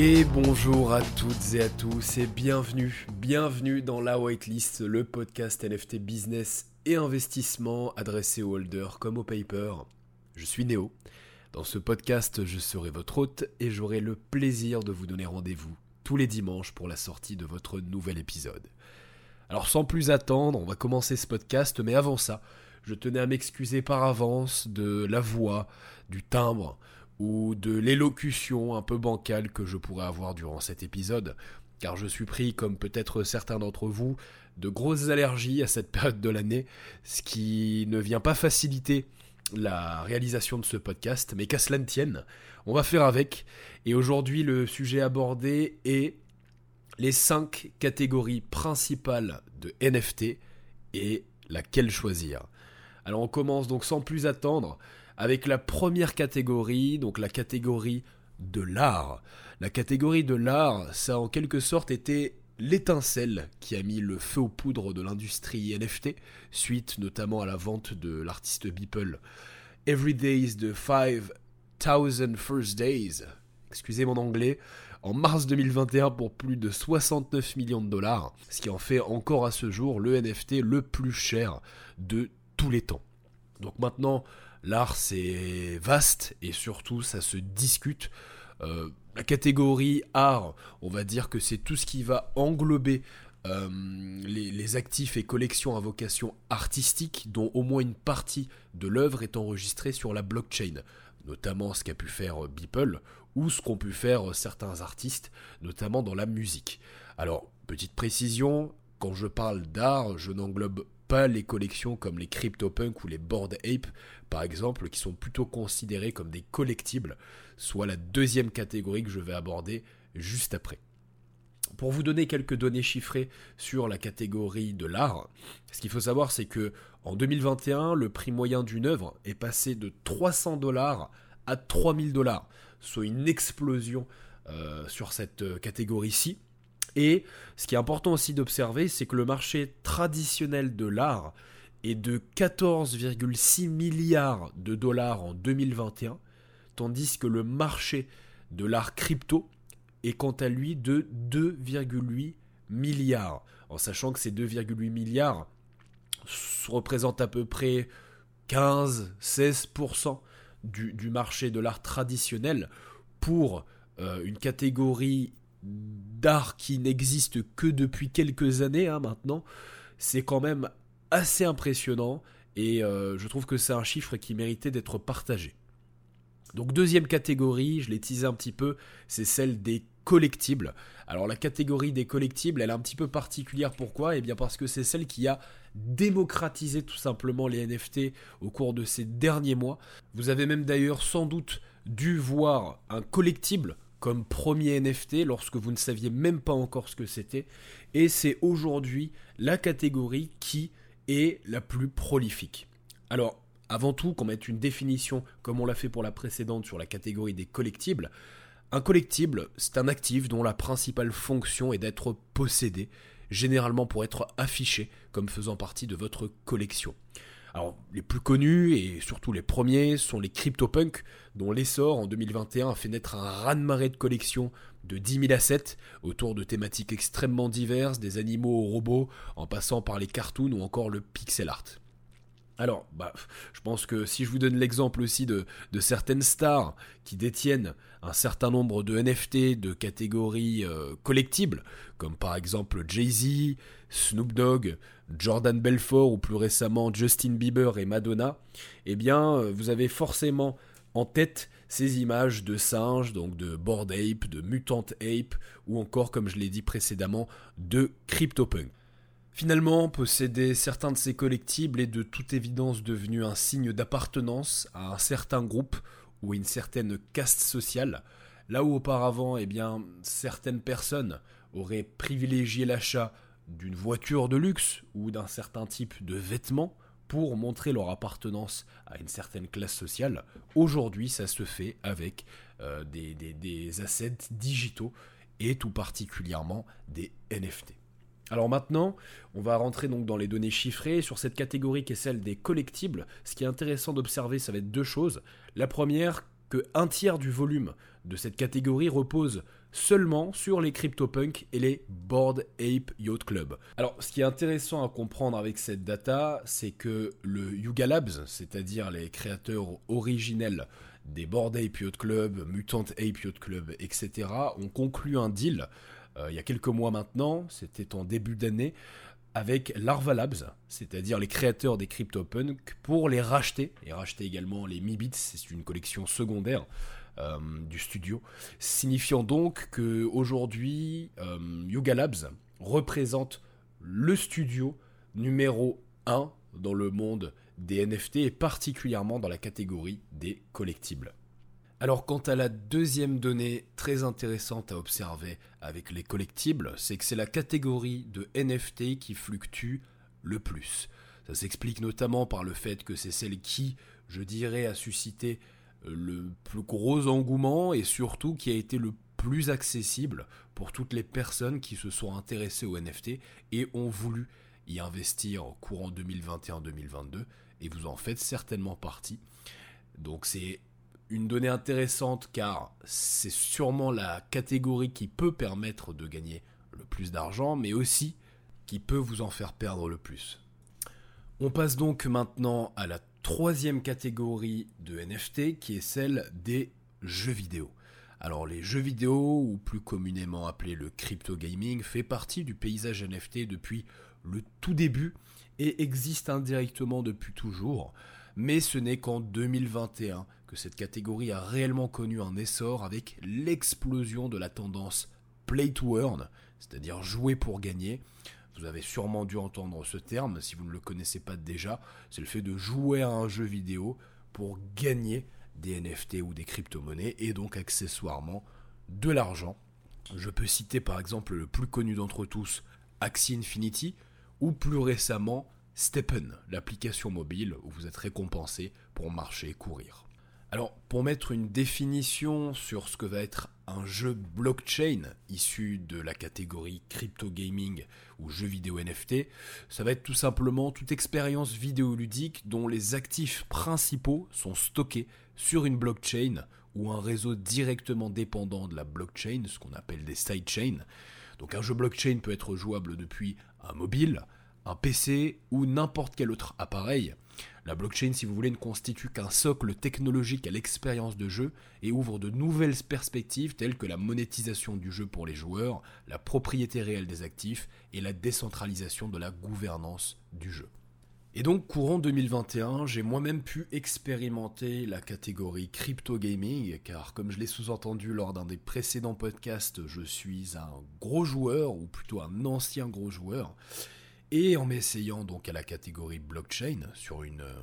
Et bonjour à toutes et à tous et bienvenue, bienvenue dans la whitelist, le podcast NFT business et investissement adressé aux holders comme aux papers. Je suis Néo. Dans ce podcast, je serai votre hôte et j'aurai le plaisir de vous donner rendez-vous tous les dimanches pour la sortie de votre nouvel épisode. Alors sans plus attendre, on va commencer ce podcast, mais avant ça, je tenais à m'excuser par avance de la voix, du timbre ou de l'élocution un peu bancale que je pourrais avoir durant cet épisode, car je suis pris, comme peut-être certains d'entre vous, de grosses allergies à cette période de l'année, ce qui ne vient pas faciliter la réalisation de ce podcast, mais qu'à cela ne tienne, on va faire avec. Et aujourd'hui, le sujet abordé est les 5 catégories principales de NFT et laquelle choisir. Alors on commence donc sans plus attendre avec la première catégorie, donc la catégorie de l'art. La catégorie de l'art, ça a en quelque sorte été l'étincelle qui a mis le feu aux poudres de l'industrie NFT, suite notamment à la vente de l'artiste Beeple. Every Days de 5000 First Days, excusez mon anglais, en mars 2021 pour plus de 69 millions de dollars, ce qui en fait encore à ce jour le NFT le plus cher de tous les temps. Donc maintenant, l'art c'est vaste et surtout ça se discute. Euh, la catégorie art, on va dire que c'est tout ce qui va englober euh, les, actifs et collections à vocation artistique, dont au moins une partie de l'œuvre est enregistrée sur la blockchain, notamment ce qu'a pu faire euh, Beeple ou ce qu'ont pu faire certains artistes, notamment dans la musique. Alors, petite précision, quand je parle d'art, je n'englobe pas les collections comme les CryptoPunk ou les Bored Ape, par exemple, qui sont plutôt considérés comme des collectibles, soit la deuxième catégorie que je vais aborder juste après. Pour vous donner quelques données chiffrées sur la catégorie de l'art, ce qu'il faut savoir c'est que en 2021, le prix moyen d'une œuvre est passé de 300 dollars à 3000 dollars, soit une explosion euh, sur cette euh, catégorie-ci. Et ce qui est important aussi d'observer, c'est que le marché traditionnel de l'art est de 14,6 milliards de dollars en 2021, tandis que le marché de l'art crypto est quant à lui de 2,8 milliards. En sachant que ces 2,8 milliards représentent à peu près 15-16% du, marché de l'art traditionnel pour euh, une catégorie d'art qui n'existe que depuis quelques années hein, maintenant, c'est quand même assez impressionnant et euh, je trouve que c'est un chiffre qui méritait d'être partagé. Donc deuxième catégorie, je l'ai teasé un petit peu, c'est celle des collectibles. Alors la catégorie des collectibles, elle est un petit peu particulière. Pourquoi? Eh bien parce que c'est celle qui a démocratisé tout simplement les NFT au cours de ces derniers mois. Vous avez même d'ailleurs sans doute dû voir un collectible comme premier NFT lorsque vous ne saviez même pas encore ce que c'était. Et c'est aujourd'hui la catégorie qui est la plus prolifique. Alors, avant tout, qu'on mette une définition, comme on l'a fait pour la précédente sur la catégorie des collectibles, un collectible, c'est un actif dont la principale fonction est d'être possédé, généralement pour être affiché comme faisant partie de votre collection. Les plus connus et surtout les premiers sont les CryptoPunk, dont l'essor en 2021 a fait naître un raz-de-marée de collections de 10 000 assets autour de thématiques extrêmement diverses, des animaux aux robots, en passant par les cartoons ou encore le pixel art. Alors, bah, je pense que si je vous donne l'exemple aussi de, certaines stars qui détiennent un certain nombre de NFT de catégories euh, collectibles, comme par exemple Jay-Z, Snoop Dogg, Jordan Belfort ou plus récemment Justin Bieber et Madonna, eh bien, euh, vous avez forcément en tête ces images de singes, donc de Bored Ape, de Mutant Ape, ou encore, comme je l'ai dit précédemment, de CryptoPunk. Finalement, posséder certains de ces collectibles est de toute évidence devenu un signe d'appartenance à un certain groupe ou à une certaine caste sociale, là où auparavant, eh bien, certaines personnes auraient privilégié l'achat d'une voiture de luxe ou d'un certain type de vêtements pour montrer leur appartenance à une certaine classe sociale. Aujourd'hui, ça se fait avec euh, des, assets digitaux et tout particulièrement des NFT. Alors maintenant, on va rentrer dans les données chiffrées sur cette catégorie qui est celle des collectibles. Ce qui est intéressant d'observer, ça va être deux choses. La première, que un tiers du volume de cette catégorie repose seulement sur les CryptoPunk et les Board Ape Yacht Club. Alors, ce qui est intéressant à comprendre avec cette data, c'est que le Yuga Labs, c'est-à-dire les créateurs originels des Board Ape Yacht Club, Mutant Ape Yacht Club, etc., ont conclu un deal euh, il y a quelques mois maintenant, c'était en début d'année, avec Larva Labs, c'est-à-dire les créateurs des CryptoPunk, pour les racheter, et racheter également les Mibits, c'est une collection secondaire euh, du studio, signifiant donc que aujourd'hui euh, Yuga Labs représente le studio numéro 1 dans le monde des NFT et particulièrement dans la catégorie des collectibles. Alors quant à la deuxième donnée très intéressante à observer avec les collectibles, c'est que c'est la catégorie de NFT qui fluctue le plus. Ça s'explique notamment par le fait que c'est celle qui, je dirais, a suscité le plus gros engouement et surtout qui a été le plus accessible pour toutes les personnes qui se sont intéressées aux NFT et ont voulu y investir au courant 2021-2022 et vous en faites certainement partie. Donc c'est une donnée intéressante car c'est sûrement la catégorie qui peut permettre de gagner le plus d'argent, mais aussi qui peut vous en faire perdre le plus. On passe donc maintenant à la troisième catégorie de NFT qui est celle des jeux vidéo. Alors les jeux vidéo, ou plus communément appelé le crypto gaming, fait partie du paysage NFT depuis le tout début et existe indirectement depuis toujours, mais ce n'est qu'en 2021 que cette catégorie a réellement connu un essor avec l'explosion de la tendance play to earn, c'est-à-dire jouer pour gagner. Vous avez sûrement dû entendre ce terme, si vous ne le connaissez pas déjà, c'est le fait de jouer à un jeu vidéo pour gagner des NFT ou des crypto-monnaies et donc accessoirement de l'argent. Je peux citer par exemple le plus connu d'entre tous, Axie Infinity, ou plus récemment Steppen, l'application mobile où vous êtes récompensé pour marcher et courir. Alors, pour mettre une définition sur ce que va être un jeu blockchain issu de la catégorie crypto gaming ou jeu vidéo NFT, ça va être tout simplement toute expérience vidéoludique dont les actifs principaux sont stockés sur une blockchain ou un réseau directement dépendant de la blockchain, ce qu'on appelle des sidechains. Donc un jeu blockchain peut être jouable depuis un mobile, un PC ou n'importe quel autre appareil. La blockchain, si vous voulez, ne constitue qu'un socle technologique à l'expérience de jeu et ouvre de nouvelles perspectives telles que la monétisation du jeu pour les joueurs, la propriété réelle des actifs et la décentralisation de la gouvernance du jeu. Et donc, courant 2021, j'ai moi-même pu expérimenter la catégorie crypto gaming, car comme je l'ai sous-entendu lors d'un des précédents podcasts, je suis un gros joueur, ou plutôt un ancien gros joueur, et en m'essayant donc à la catégorie blockchain sur euh,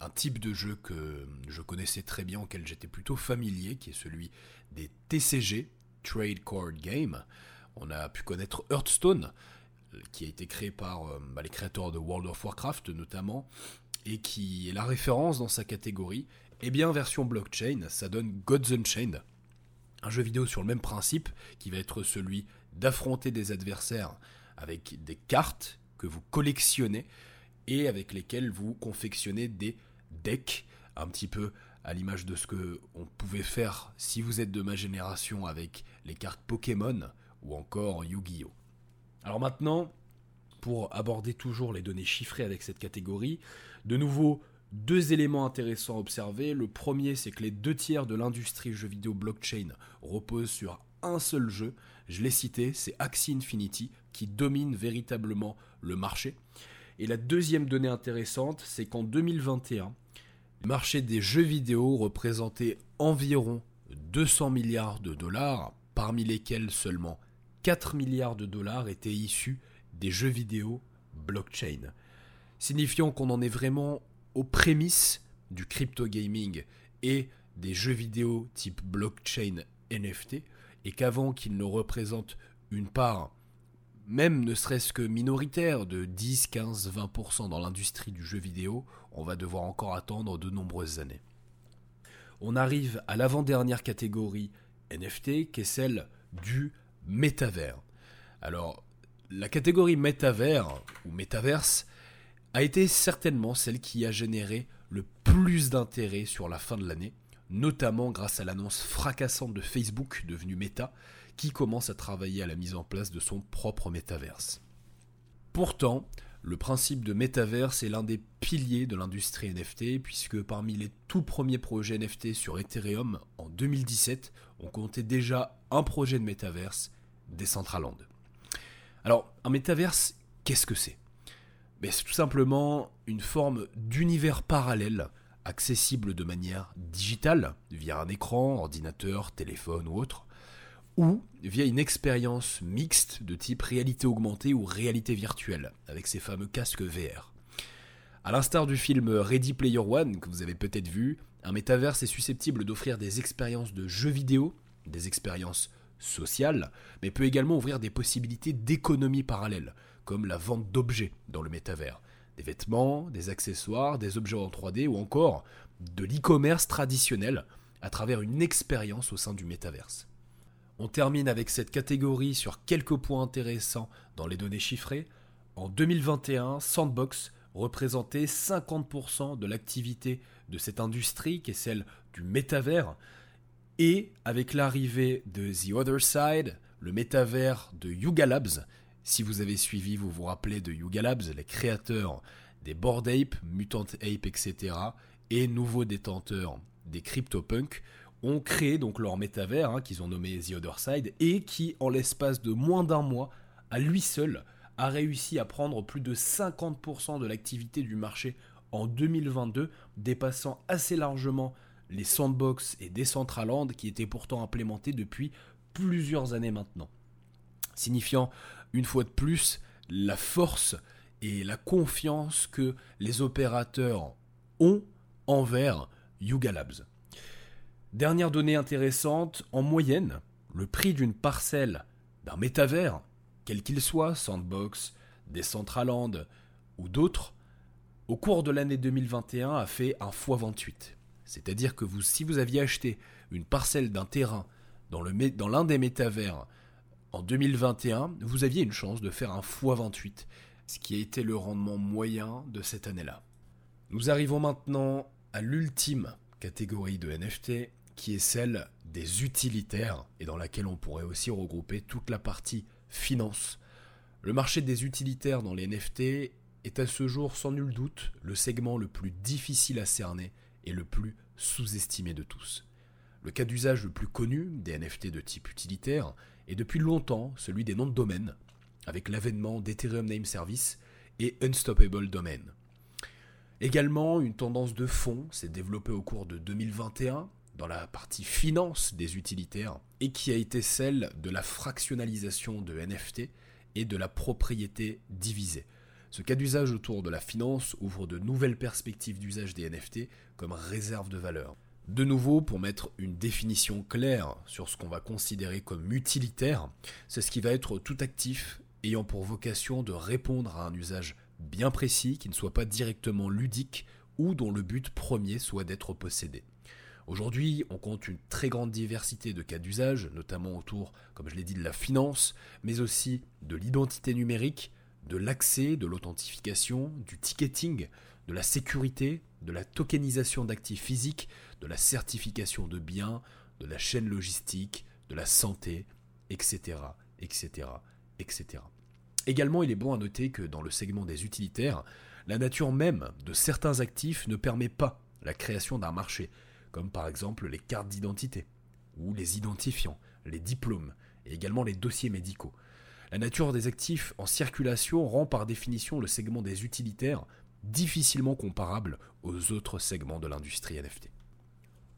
un type de jeu que je connaissais très bien, auquel j'étais plutôt familier, qui est celui des TCG, Trade Card Game, on a pu connaître Hearthstone, qui a été créé par euh, bah, les créateurs de World of Warcraft notamment, et qui est la référence dans sa catégorie. Et eh bien, version blockchain, ça donne Gods Unchained, un jeu vidéo sur le même principe, qui va être celui d'affronter des adversaires avec des cartes que vous collectionnez et avec lesquelles vous confectionnez des decks, un petit peu à l'image de ce que on pouvait faire si vous êtes de ma génération avec les cartes Pokémon ou encore Yu-Gi-Oh. Alors maintenant, pour aborder toujours les données chiffrées avec cette catégorie, de nouveau deux éléments intéressants à observer. Le premier, c'est que les deux tiers de l'industrie jeux vidéo blockchain reposent sur un seul jeu. Je l'ai cité, c'est Axie Infinity, qui domine véritablement le marché. Et la deuxième donnée intéressante, c'est qu'en 2021, le marché des jeux vidéo représentait environ 200 milliards de dollars, parmi lesquels seulement 4 milliards de dollars étaient issus des jeux vidéo blockchain, signifiant qu'on en est vraiment aux prémices du crypto gaming et des jeux vidéo type blockchain NFT, et qu'avant qu'ils ne représentent une part même ne serait-ce que minoritaire de 10, 15, 20% dans l'industrie du jeu vidéo, on va devoir encore attendre de nombreuses années. On arrive à l'avant-dernière catégorie NFT qui est celle du métavers. Alors, la catégorie métavers ou métaverse a été certainement celle qui a généré le plus d'intérêt sur la fin de l'année, notamment grâce à l'annonce fracassante de Facebook devenu Meta, qui commence à travailler à la mise en place de son propre métaverse. Pourtant, le principe de métaverse est l'un des piliers de l'industrie NFT, puisque parmi les tout premiers projets NFT sur Ethereum en 2017, on comptait déjà un projet de métaverse, Decentraland. Alors, un métaverse, qu'est-ce que c'est? Ben, C'est tout simplement une forme d'univers parallèle, accessible de manière digitale, via un écran, ordinateur, téléphone ou autre, ou via une expérience mixte de type réalité augmentée ou réalité virtuelle, avec ces fameux casques VR. A l'instar du film Ready Player One que vous avez peut-être vu, un métaverse est susceptible d'offrir des expériences de jeux vidéo, des expériences sociales, mais peut également ouvrir des possibilités d'économie parallèle, comme la vente d'objets dans le métavers, des vêtements, des accessoires, des objets en 3D ou encore de l'e-commerce traditionnel à travers une expérience au sein du métaverse. On termine avec cette catégorie sur quelques points intéressants dans les données chiffrées. En 2021, Sandbox représentait 50% de l'activité de cette industrie qui est celle du métavers. Et avec l'arrivée de The Other Side, le métavers de Yuga Labs, si vous avez suivi, vous vous rappelez de Yuga Labs, les créateurs des Bored Ape, Mutant Ape, etc., et nouveaux détenteurs des CryptoPunk, ont créé donc leur métavers, hein, qu'ils ont nommé The Other Side, et qui, en l'espace de moins d'un mois, à lui seul, a réussi à prendre plus de 50% de l'activité du marché en 2022, dépassant assez largement les sandbox et Decentraland qui étaient pourtant implémentés depuis plusieurs années maintenant. Signifiant une fois de plus la force et la confiance que les opérateurs ont envers Yuga Labs. Dernière donnée intéressante, en moyenne, le prix d'une parcelle d'un métavers, quel qu'il soit, Sandbox, Decentraland ou d'autres, au cours de l'année 2021 a fait un x28. C'est-à-dire que si vous aviez acheté une parcelle d'un terrain dans l'un des métavers en 2021, vous aviez une chance de faire un x28, ce qui a été le rendement moyen de cette année-là. Nous arrivons maintenant à l'ultime catégorie de NFT, qui est celle des utilitaires et dans laquelle on pourrait aussi regrouper toute la partie finance. Le marché des utilitaires dans les NFT est à ce jour sans nul doute le segment le plus difficile à cerner et le plus sous-estimé de tous. Le cas d'usage le plus connu des NFT de type utilitaire est depuis longtemps celui des noms de domaine, avec l'avènement d'Ethereum Name Service et Unstoppable Domain. Également, une tendance de fond s'est développée au cours de 2021 dans la partie finance des utilitaires et qui a été celle de la fractionnalisation de NFT et de la propriété divisée. Ce cas d'usage autour de la finance ouvre de nouvelles perspectives d'usage des NFT comme réserve de valeur. De nouveau, pour mettre une définition claire sur ce qu'on va considérer comme utilitaire, c'est ce qui va être tout actif ayant pour vocation de répondre à un usage bien précis qui ne soit pas directement ludique ou dont le but premier soit d'être possédé. Aujourd'hui, on compte une très grande diversité de cas d'usage, notamment autour, comme je l'ai dit, de la finance, mais aussi de l'identité numérique, de l'accès, de l'authentification, du ticketing, de la sécurité, de la tokenisation d'actifs physiques, de la certification de biens, de la chaîne logistique, de la santé, etc., etc., etc. Également, il est bon à noter que dans le segment des utilitaires, la nature même de certains actifs ne permet pas la création d'un marché, comme par exemple les cartes d'identité, ou les identifiants, les diplômes, et également les dossiers médicaux. La nature des actifs en circulation rend par définition le segment des utilitaires difficilement comparable aux autres segments de l'industrie NFT.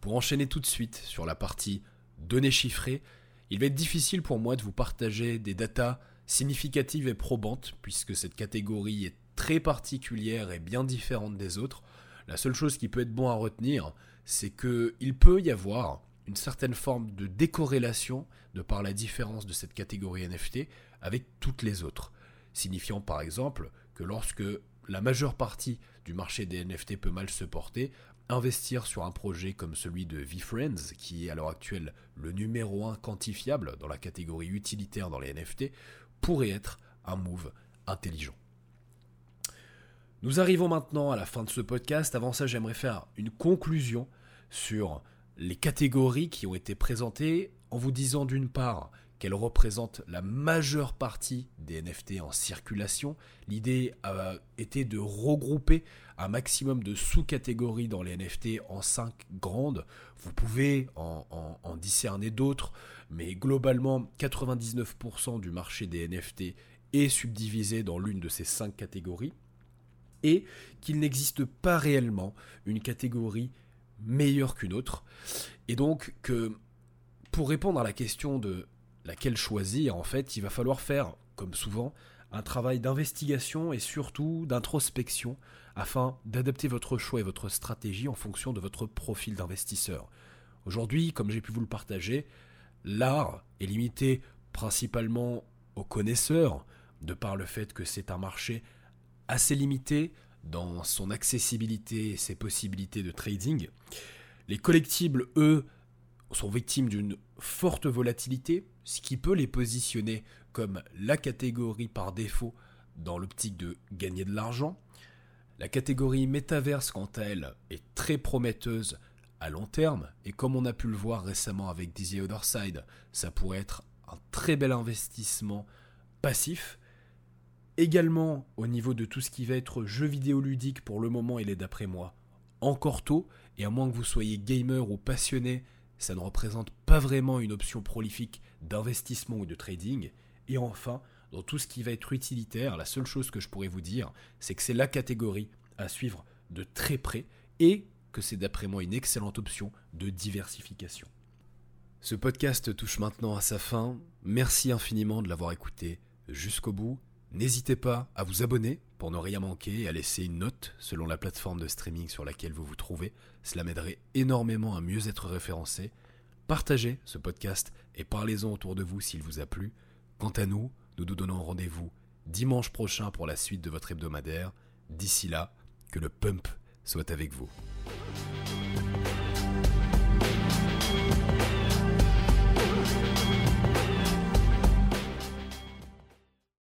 Pour enchaîner tout de suite sur la partie données chiffrées, il va être difficile pour moi de vous partager des datas significatives et probantes, puisque cette catégorie est très particulière et bien différente des autres. La seule chose qui peut être bon à retenir, c'est qu'il peut y avoir une certaine forme de décorrélation de par la différence de cette catégorie NFT avec toutes les autres, signifiant par exemple que lorsque la majeure partie du marché des NFT peut mal se porter, investir sur un projet comme celui de VFriends, qui est à l'heure actuelle le numéro 1 quantifiable dans la catégorie utilitaire dans les NFT, pourrait être un move intelligent. Nous arrivons maintenant à la fin de ce podcast. Avant ça, j'aimerais faire une conclusion sur les catégories qui ont été présentées en vous disant d'une part qu'elles représentent la majeure partie des NFT en circulation. L'idée a été de regrouper un maximum de sous-catégories dans les NFT en cinq grandes. Vous pouvez en, en discerner d'autres, mais globalement 99% du marché des NFT est subdivisé dans l'une de ces cinq catégories et qu'il n'existe pas réellement une catégorie meilleure qu'une autre. Et donc que pour répondre à la question de laquelle choisir, en fait, il va falloir faire, comme souvent, un travail d'investigation et surtout d'introspection afin d'adapter votre choix et votre stratégie en fonction de votre profil d'investisseur. Aujourd'hui, comme j'ai pu vous le partager, l'art est limité principalement aux connaisseurs, de par le fait que c'est un marché assez limité dans son accessibilité et ses possibilités de trading. Les collectibles, eux, sont victimes d'une forte volatilité, ce qui peut les positionner comme la catégorie par défaut dans l'optique de gagner de l'argent. La catégorie métaverse, quant à elle, est très prometteuse à long terme, et comme on a pu le voir récemment avec Dizzy Otherside, ça pourrait être un très bel investissement passif. Également, au niveau de tout ce qui va être jeu vidéo ludique, pour le moment, il est d'après moi encore tôt, et à moins que vous soyez gamer ou passionné, ça ne représente pas vraiment une option prolifique d'investissement ou de trading. Et enfin, dans tout ce qui va être utilitaire, la seule chose que je pourrais vous dire, c'est que c'est la catégorie à suivre de très près et que c'est d'après moi une excellente option de diversification. Ce podcast touche maintenant à sa fin. Merci infiniment de l'avoir écouté jusqu'au bout. N'hésitez pas à vous abonner pour ne rien manquer et à laisser une note selon la plateforme de streaming sur laquelle vous vous trouvez. Cela m'aiderait énormément à mieux être référencé. Partagez ce podcast et parlez-en autour de vous s'il vous a plu. Quant à nous, nous nous donnons rendez-vous dimanche prochain pour la suite de votre hebdomadaire. D'ici là, que le pump soit avec vous.